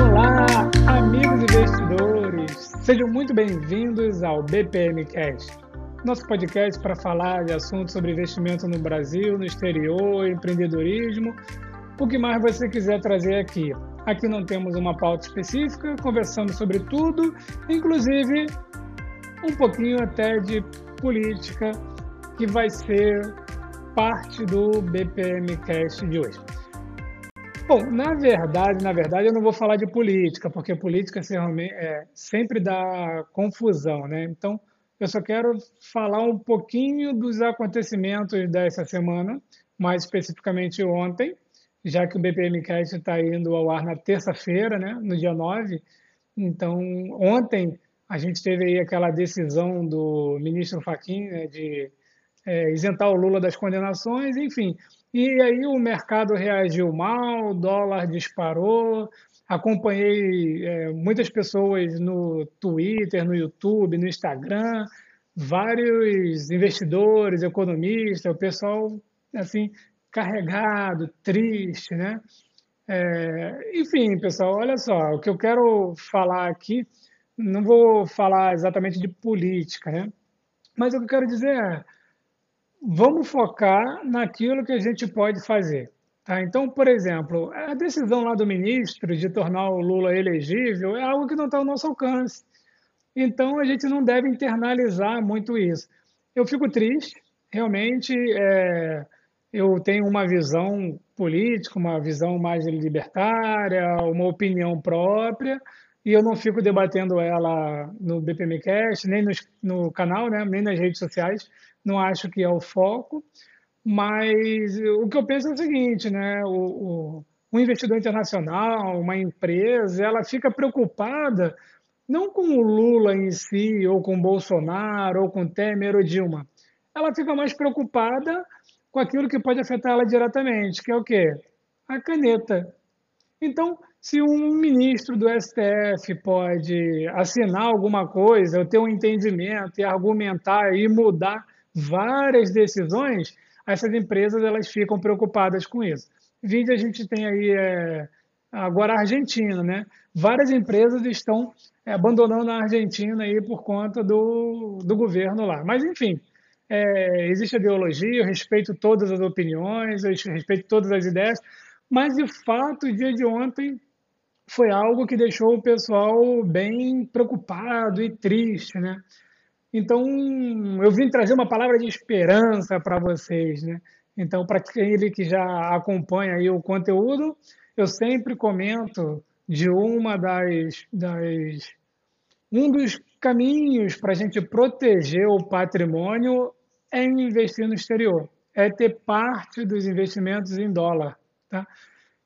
Olá, amigos investidores! Sejam muito bem-vindos ao BPM Cast, nosso podcast para falar de assuntos sobre investimento no Brasil, no exterior, empreendedorismo, o que mais você quiser trazer aqui. Aqui não temos uma pauta específica, conversamos sobre tudo, inclusive um pouquinho até de política, que vai ser parte do BPM Cast de hoje. Bom, na verdade, na verdade, eu não vou falar de política, porque política é, sempre dá confusão, né? Então, eu só quero falar um pouquinho dos acontecimentos dessa semana, mais especificamente ontem, já que o BPMcast está indo ao ar na terça-feira, né, no dia 9. Então, ontem a gente teve aí aquela decisão do ministro Fachin né, de é, isentar o Lula das condenações, enfim. E aí o mercado reagiu mal, o dólar disparou. Acompanhei é, muitas pessoas no Twitter, no YouTube, no Instagram, vários investidores, economistas, o pessoal assim carregado, triste, né? É, enfim, pessoal, olha só, o que eu quero falar aqui, não vou falar exatamente de política, né? Mas o que eu quero dizer é, vamos focar naquilo que a gente pode fazer. Tá? Então, por exemplo, a decisão lá do ministro de tornar o Lula elegível é algo que não está ao nosso alcance. Então, a gente não deve internalizar muito isso. Eu fico triste, realmente. É eu tenho uma visão política, uma visão mais libertária, uma opinião própria, e eu não fico debatendo ela no BPMcast, nem no, no canal, né, nem nas redes sociais, não acho que é o foco, mas o que eu penso é o seguinte, né, o, o, um investidor internacional, uma empresa, ela fica preocupada não com o Lula em si, ou com Bolsonaro, ou com Temer ou Dilma, ela fica mais preocupada com aquilo que pode afetar ela diretamente, que é o quê? A caneta. Então, se um ministro do STF pode assinar alguma coisa, ou ter um entendimento e argumentar e mudar várias decisões, essas empresas elas ficam preocupadas com isso. Vídeo a gente tem aí é, agora a Argentina, né? Várias empresas estão é, abandonando a Argentina aí por conta do, do governo lá. Mas enfim, é, existe ideologia, eu respeito todas as opiniões, eu respeito todas as ideias, mas de fato, o dia de ontem foi algo que deixou o pessoal bem preocupado e triste, né? Então, eu vim trazer uma palavra de esperança para vocês, né? Então, para aquele que já acompanha aí o conteúdo, eu sempre comento de uma das, das um dos caminhos para a gente proteger o patrimônio é investir no exterior, é ter parte dos investimentos em dólar. Tá?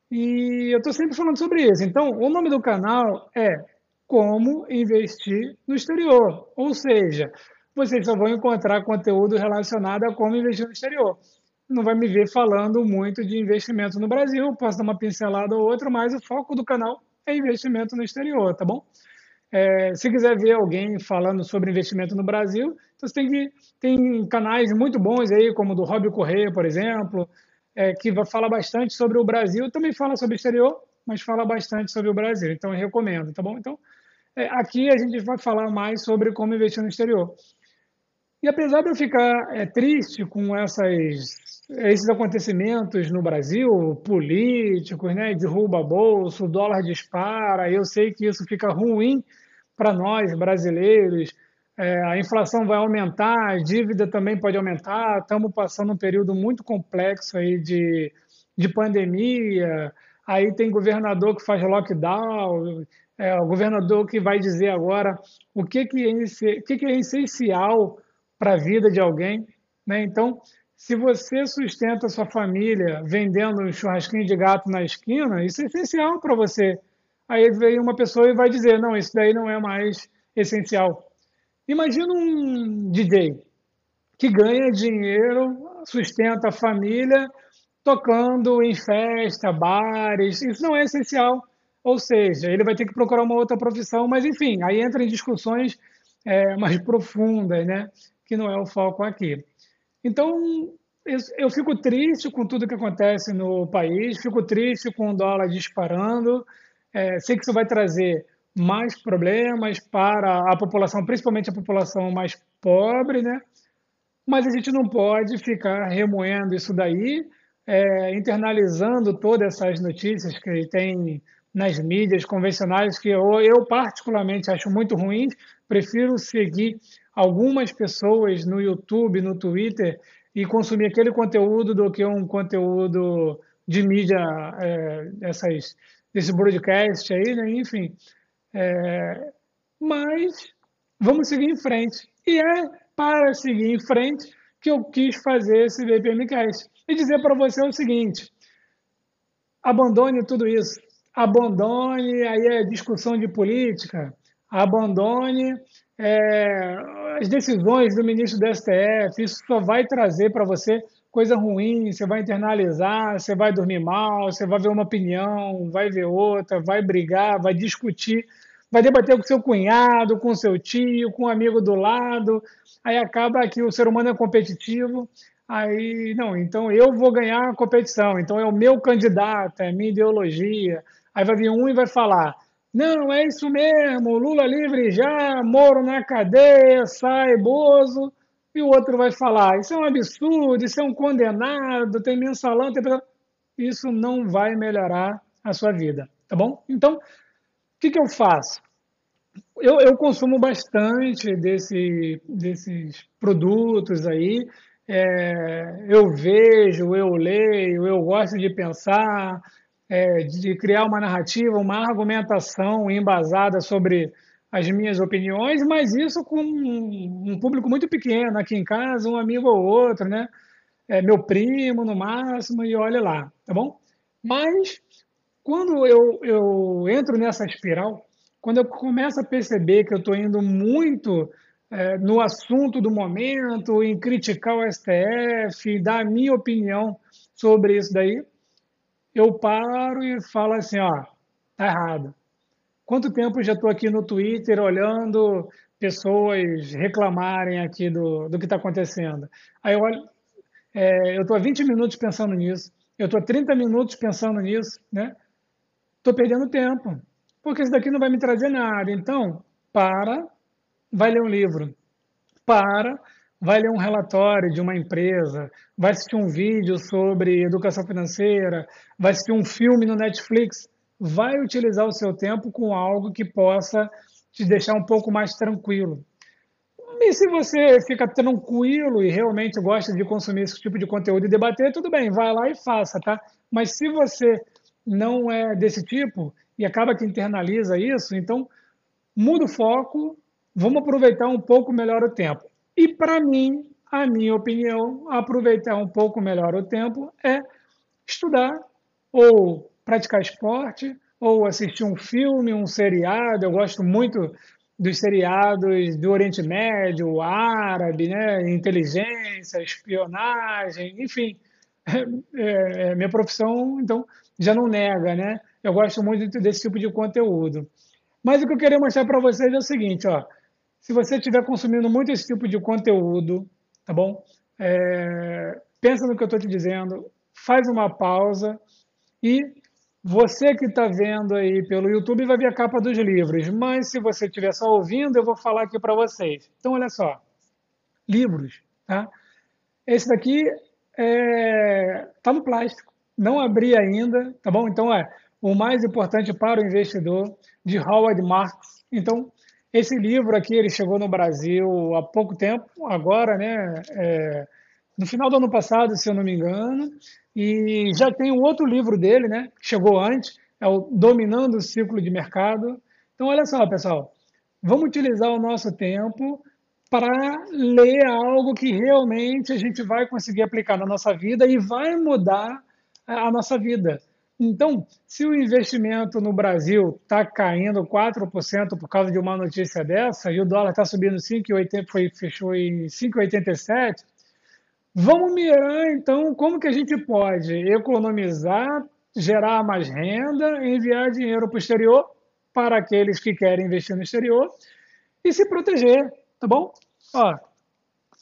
E eu estou sempre falando sobre isso. Então, o nome do canal é Como Investir no Exterior. Ou seja, vocês só vão encontrar conteúdo relacionado a como investir no exterior. Não vai me ver falando muito de investimento no Brasil, posso dar uma pincelada ou outra, mas o foco do canal é investimento no exterior, tá bom? É, se quiser ver alguém falando sobre investimento no Brasil, então você tem que tem canais muito bons aí, como o do Rob Correia, por exemplo, é, que vai falar bastante sobre o Brasil. Também fala sobre o exterior, mas fala bastante sobre o Brasil. Então eu recomendo, tá bom? Então é, aqui a gente vai falar mais sobre como investir no exterior. E apesar de eu ficar é, triste com essas, esses acontecimentos no Brasil, políticos, né, derruba bolso, o dólar dispara, eu sei que isso fica ruim para nós brasileiros. É, a inflação vai aumentar, a dívida também pode aumentar. Estamos passando um período muito complexo aí de, de pandemia. Aí tem governador que faz lockdown, é, o governador que vai dizer agora o que, que, é, o que, que é essencial para a vida de alguém. Né? Então, se você sustenta a sua família vendendo um churrasquinho de gato na esquina, isso é essencial para você Aí vem uma pessoa e vai dizer: não, isso daí não é mais essencial. Imagina um DJ que ganha dinheiro, sustenta a família, tocando em festa, bares. Isso não é essencial. Ou seja, ele vai ter que procurar uma outra profissão, mas enfim, aí entra em discussões é, mais profundas, né? que não é o foco aqui. Então, eu fico triste com tudo que acontece no país, fico triste com o dólar disparando. É, sei que isso vai trazer mais problemas para a população, principalmente a população mais pobre, né? Mas a gente não pode ficar remoendo isso daí, é, internalizando todas essas notícias que tem nas mídias convencionais, que eu, eu particularmente acho muito ruins. Prefiro seguir algumas pessoas no YouTube, no Twitter e consumir aquele conteúdo do que um conteúdo de mídia, é, essas, desse broadcast aí, né? Enfim. É, mas vamos seguir em frente. E é para seguir em frente que eu quis fazer esse BPMcast. E dizer para você o seguinte: abandone tudo isso. Abandone aí a discussão de política, abandone é, as decisões do ministro do STF, isso só vai trazer para você coisa ruim, você vai internalizar, você vai dormir mal, você vai ver uma opinião, vai ver outra, vai brigar, vai discutir, vai debater com seu cunhado, com seu tio, com um amigo do lado, aí acaba que o ser humano é competitivo, aí, não, então eu vou ganhar a competição, então é o meu candidato, é a minha ideologia, aí vai vir um e vai falar, não, é isso mesmo, Lula livre já, Moro na cadeia, sai Bozo. E o outro vai falar, isso é um absurdo, isso é um condenado, tem mensalão, tem... Isso não vai melhorar a sua vida, tá bom? Então, o que, que eu faço? Eu, eu consumo bastante desse, desses produtos aí, é, eu vejo, eu leio, eu gosto de pensar, é, de criar uma narrativa, uma argumentação embasada sobre as minhas opiniões, mas isso com um público muito pequeno, aqui em casa, um amigo ou outro, né? É, meu primo no máximo, e olha lá, tá bom? Mas quando eu, eu entro nessa espiral, quando eu começo a perceber que eu estou indo muito é, no assunto do momento, em criticar o STF, dar a minha opinião sobre isso daí, eu paro e falo assim, ó, tá errado. Quanto tempo já estou aqui no Twitter olhando pessoas reclamarem aqui do, do que está acontecendo? Aí eu olho, é, eu estou há 20 minutos pensando nisso, eu estou há 30 minutos pensando nisso, né? Estou perdendo tempo, porque isso daqui não vai me trazer nada. Então, para, vai ler um livro. Para, vai ler um relatório de uma empresa, vai assistir um vídeo sobre educação financeira, vai assistir um filme no Netflix, vai utilizar o seu tempo com algo que possa te deixar um pouco mais tranquilo. E se você fica tranquilo e realmente gosta de consumir esse tipo de conteúdo e debater, tudo bem, vai lá e faça, tá? Mas se você não é desse tipo e acaba que internaliza isso, então muda o foco, vamos aproveitar um pouco melhor o tempo. E para mim, a minha opinião, aproveitar um pouco melhor o tempo é estudar ou praticar esporte ou assistir um filme, um seriado. Eu gosto muito dos seriados do Oriente Médio, árabe, né? inteligência, espionagem, enfim. É, é, minha profissão, então, já não nega, né? Eu gosto muito desse tipo de conteúdo. Mas o que eu queria mostrar para vocês é o seguinte, ó. Se você estiver consumindo muito esse tipo de conteúdo, tá bom? É, pensa no que eu estou te dizendo, faz uma pausa e você que está vendo aí pelo YouTube vai ver a capa dos livros, mas se você estiver só ouvindo, eu vou falar aqui para vocês. Então, olha só, livros, tá? Esse daqui está é, tá no plástico, não abri ainda, tá bom? Então, é o mais importante para o investidor, de Howard Marks. Então, esse livro aqui ele chegou no Brasil há pouco tempo, agora, né? É, no final do ano passado, se eu não me engano, e já tem um outro livro dele, né? Que chegou antes, é o Dominando o Ciclo de Mercado. Então, olha só, pessoal, vamos utilizar o nosso tempo para ler algo que realmente a gente vai conseguir aplicar na nossa vida e vai mudar a nossa vida. Então, se o investimento no Brasil está caindo 4% por causa de uma notícia dessa, e o dólar está subindo 5,80, foi, fechou em 5,87, vamos mirar então como que a gente pode economizar, gerar mais renda, enviar dinheiro para o exterior, para aqueles que querem investir no exterior, e se proteger, tá bom? Ó,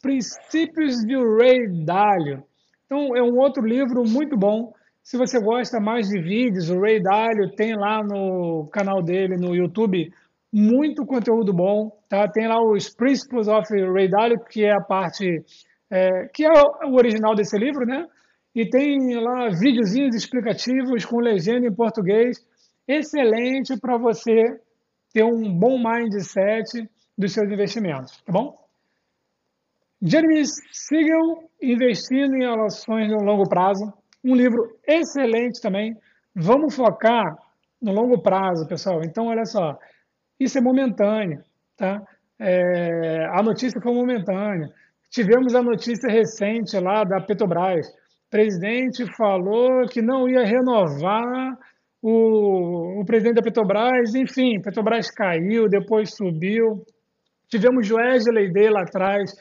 Princípios de Ray Dalio. Então, é um outro livro muito bom. Se você gosta mais de vídeos, o Ray Dalio tem lá no canal dele no YouTube muito conteúdo bom, tá? Tem lá os Principles of Ray Dalio, que é a parte é, que é o original desse livro, né? E tem lá videozinhos explicativos com legenda em português, excelente para você ter um bom mindset dos seus investimentos, tá bom? Jeremy Siegel, Investindo em Ações no Longo Prazo, um livro excelente também. Vamos focar no longo prazo, pessoal. Então, olha só, isso é momentâneo, tá? É, a notícia foi momentânea. Tivemos a notícia recente lá da Petrobras. O presidente falou que não ia renovar o, o presidente da Petrobras. Enfim, Petrobras caiu, depois subiu. Tivemos Wesley Day lá atrás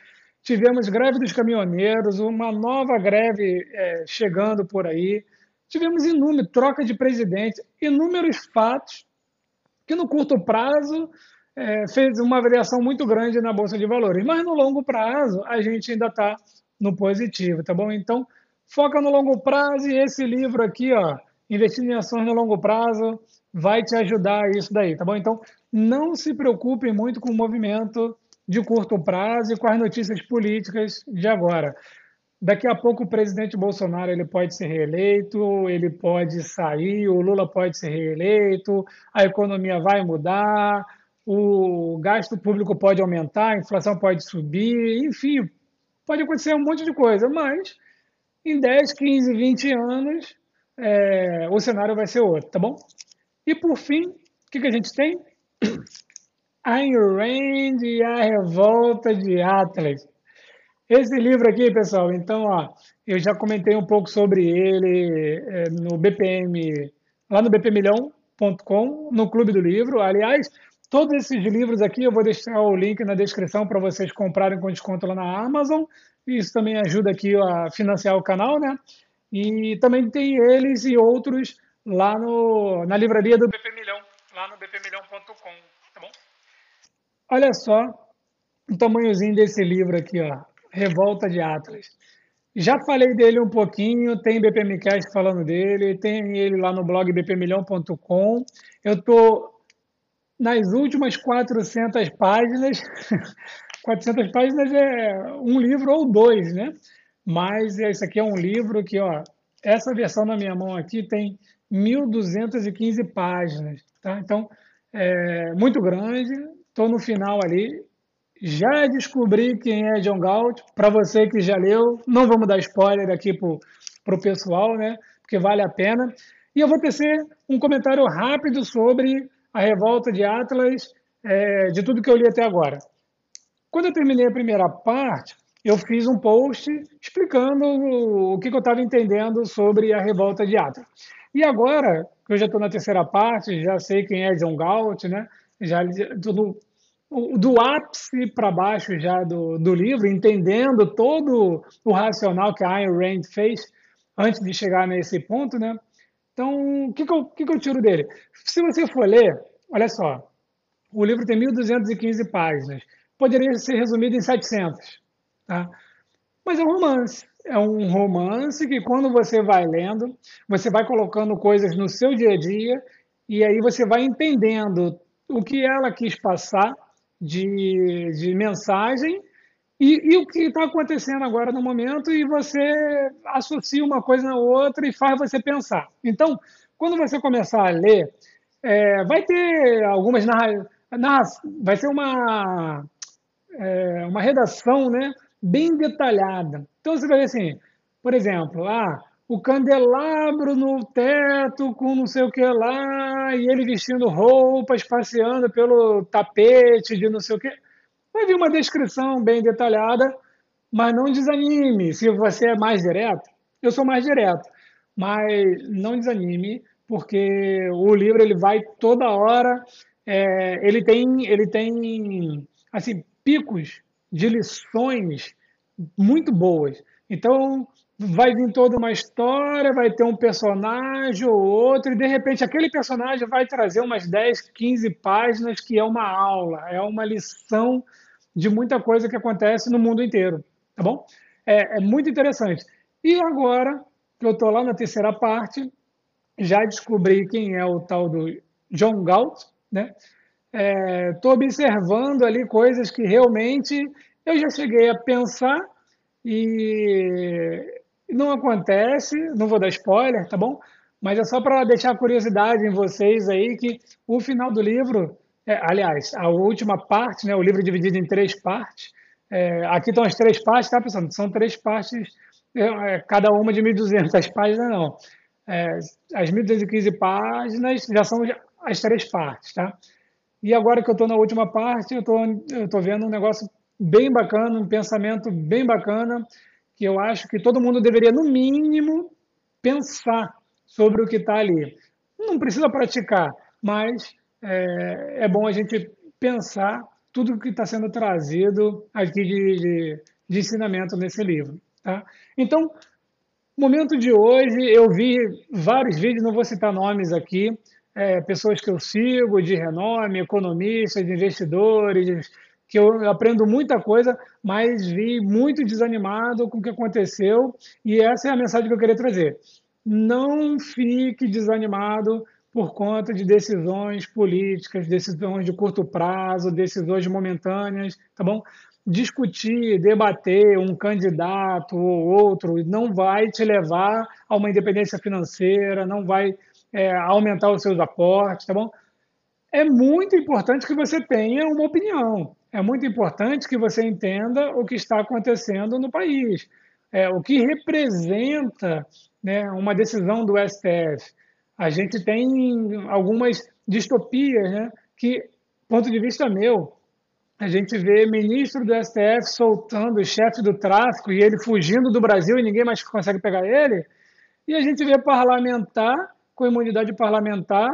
Tivemos greve dos caminhoneiros, uma nova greve é, chegando por aí. Tivemos inúmeros, troca de presidente, inúmeros fatos que no curto prazo é, fez uma variação muito grande na Bolsa de Valores. Mas no longo prazo a gente ainda está no positivo, tá bom? Então, foca no longo prazo e esse livro aqui, ó, Investindo em Ações no Longo Prazo, vai te ajudar isso daí, tá bom? Então, não se preocupe muito com o movimento de curto prazo e com as notícias políticas de agora. Daqui a pouco o presidente Bolsonaro ele pode ser reeleito, ele pode sair, o Lula pode ser reeleito, a economia vai mudar, o gasto público pode aumentar, a inflação pode subir, enfim, pode acontecer um monte de coisa, mas em 10, 15, 20 anos é, o cenário vai ser outro, tá bom? E por fim, o que, que a gente tem? Ayn Rand e a Revolta de Atlas. Esse livro aqui, pessoal, então, ó, eu já comentei um pouco sobre ele é, no BPM, lá no bpmilhão.com, no Clube do Livro. Aliás, todos esses livros aqui eu vou deixar o link na descrição para vocês comprarem com desconto lá na Amazon. Isso também ajuda aqui a financiar o canal, né? E também tem eles e outros lá no, na livraria do BP Milhão, lá no bpmilhão.com. Olha só o tamanhozinho desse livro aqui, ó, Revolta de Atlas. Já falei dele um pouquinho, tem BPMcast falando dele, tem ele lá no blog bpmilhão.com. Eu estou nas últimas 400 páginas. 400 páginas é um livro ou dois, né? Mas esse aqui é um livro que, ó, essa versão na minha mão aqui tem 1.215 páginas, tá? Então, é muito grande, Estou no final ali. Já descobri quem é John Galt. Para você que já leu, não vamos dar spoiler aqui para o pessoal, né? Porque vale a pena. E eu vou tecer um comentário rápido sobre a revolta de Atlas, é, de tudo que eu li até agora. Quando eu terminei a primeira parte, eu fiz um post explicando o, que eu estava entendendo sobre a revolta de Atlas. E agora, que eu já estou na terceira parte, já sei quem é John Galt, né? Já do, do ápice para baixo já do, do livro, entendendo todo o racional que a Ayn Rand fez antes de chegar nesse ponto, né? Então, o que, que, eu, que, que eu tiro dele? Se você for ler, olha só, o livro tem 1.215 páginas, poderia ser resumido em 700, tá? Mas é um romance. É um romance que, quando você vai lendo, você vai colocando coisas no seu dia a dia e aí você vai entendendo o que ela quis passar de, de mensagem e, e o que está acontecendo agora no momento e você associa uma coisa na outra e faz você pensar. Então, quando você começar a ler, é, vai ter algumas narra, narra, vai ser uma é, uma redação, né, bem detalhada. Então você vai ver assim, por exemplo, ah, o candelabro no teto com não sei o que lá, e ele vestindo roupas, passeando pelo tapete de não sei o que. Vai vir uma descrição bem detalhada, mas não desanime se você é mais direto. Eu sou mais direto, mas não desanime, porque o livro ele vai toda hora, é, ele tem, ele tem assim picos de lições muito boas. Então, vai vir toda uma história, vai ter um personagem ou outro, e de repente aquele personagem vai trazer umas 10, 15 páginas que é uma aula, é uma lição de muita coisa que acontece no mundo inteiro. tá bom? É, é muito interessante. E agora que eu estou lá na terceira parte, já descobri quem é o tal do John Galt, né? Estou é, observando ali coisas que realmente eu já cheguei a pensar e não acontece, não vou dar spoiler, tá bom? Mas é só para deixar curiosidade em vocês aí que o final do livro, é, aliás, a última parte, né, o livro é dividido em três partes. É, aqui estão as três partes, tá, pessoal? São três partes, é, é cada uma de 1.200 páginas, não. É, as 1.215 páginas já são as três partes, tá? E agora que eu estou na última parte, eu estou vendo um negócio bem bacana, um pensamento bem bacana, que eu acho que todo mundo deveria, no mínimo, pensar sobre o que está ali. Não precisa praticar, mas é, é, bom a gente pensar tudo o que está sendo trazido aqui de, de, de ensinamento nesse livro. Tá? Então, momento de hoje, eu vi vários vídeos, não vou citar nomes aqui, é, pessoas que eu sigo, de renome, economistas, investidores, que eu aprendo muita coisa, mas vi muito desanimado com o que aconteceu, e essa é a mensagem que eu queria trazer. Não fique desanimado por conta de decisões políticas, decisões de curto prazo, decisões momentâneas, tá bom? Discutir, debater um candidato ou outro não vai te levar a uma independência financeira, não vai é, aumentar os seus aportes, tá bom? É muito importante que você tenha uma opinião. É muito importante que você entenda o que está acontecendo no país, é, o que representa né, uma decisão do STF. A gente tem algumas distopias, né, que, ponto de vista meu, a gente vê ministro do STF soltando o chefe do tráfico e ele fugindo do Brasil e ninguém mais consegue pegar ele, e a gente vê parlamentar com imunidade parlamentar,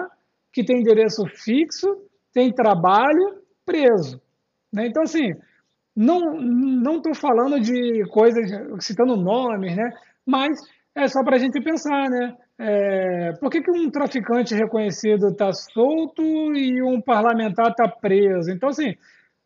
que tem endereço fixo, tem trabalho, preso. Né? Então, assim, não estou falando de coisas, citando nomes, né? mas é só para a gente pensar, né? É, por que, que um traficante reconhecido está solto e um parlamentar está preso? Então, assim,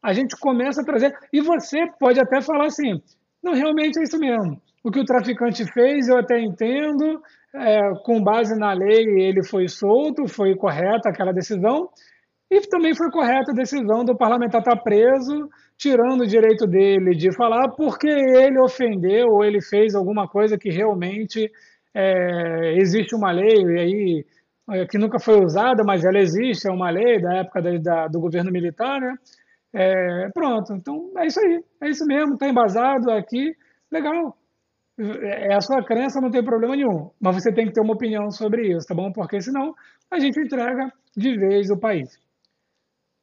a gente começa a trazer. E você pode até falar assim: não, realmente é isso mesmo. O que o traficante fez, eu até entendo, é, com base na lei, ele foi solto, foi correta aquela decisão, e também foi correta a decisão do parlamentar estar tá preso, tirando o direito dele de falar porque ele ofendeu ou ele fez alguma coisa que realmente é, existe uma lei e aí é, que nunca foi usada, mas ela existe, é uma lei da época da, da, do governo militar, né? É, pronto, então é isso aí, é isso mesmo, está embasado aqui, legal, é a sua crença, não tem problema nenhum. Mas você tem que ter uma opinião sobre isso, tá bom? Porque senão a gente entrega de vez o país.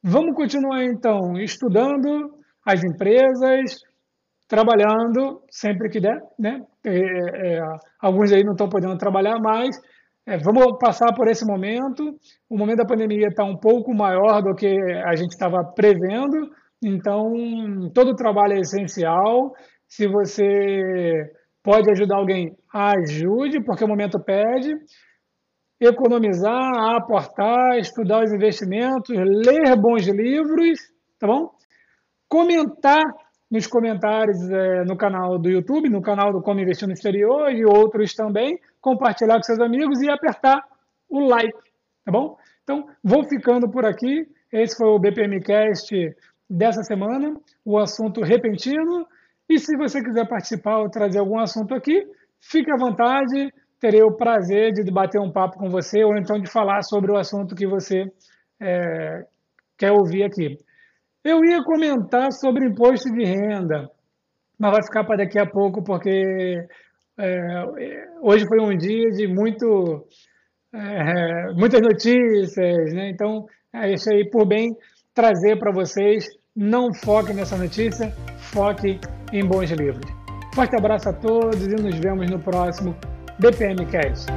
Vamos continuar então estudando as empresas, trabalhando sempre que der, né? É, é, alguns aí não estão podendo trabalhar mais. É, vamos passar por esse momento. O momento da pandemia está um pouco maior do que a gente estava prevendo, então todo trabalho é essencial. Se você pode ajudar alguém, ajude, porque o momento pede. Economizar, aportar, estudar os investimentos, ler bons livros, tá bom? Comentar nos comentários é, no canal do YouTube, no canal do Como Investir no Exterior e outros também, compartilhar com seus amigos e apertar o like, tá bom? Então, vou ficando por aqui. Esse foi o BPMcast dessa semana, o assunto repentino. E se você quiser participar ou trazer algum assunto aqui, fique à vontade, terei o prazer de bater um papo com você ou então de falar sobre o assunto que você é, quer ouvir aqui. Eu ia comentar sobre imposto de renda, mas vai ficar para daqui a pouco, porque é, hoje foi um dia de muito, é, muitas notícias, né? então é aí por bem trazer para vocês. Não foque nessa notícia, foque em bons livros. Forte abraço a todos e nos vemos no próximo BPM Cast.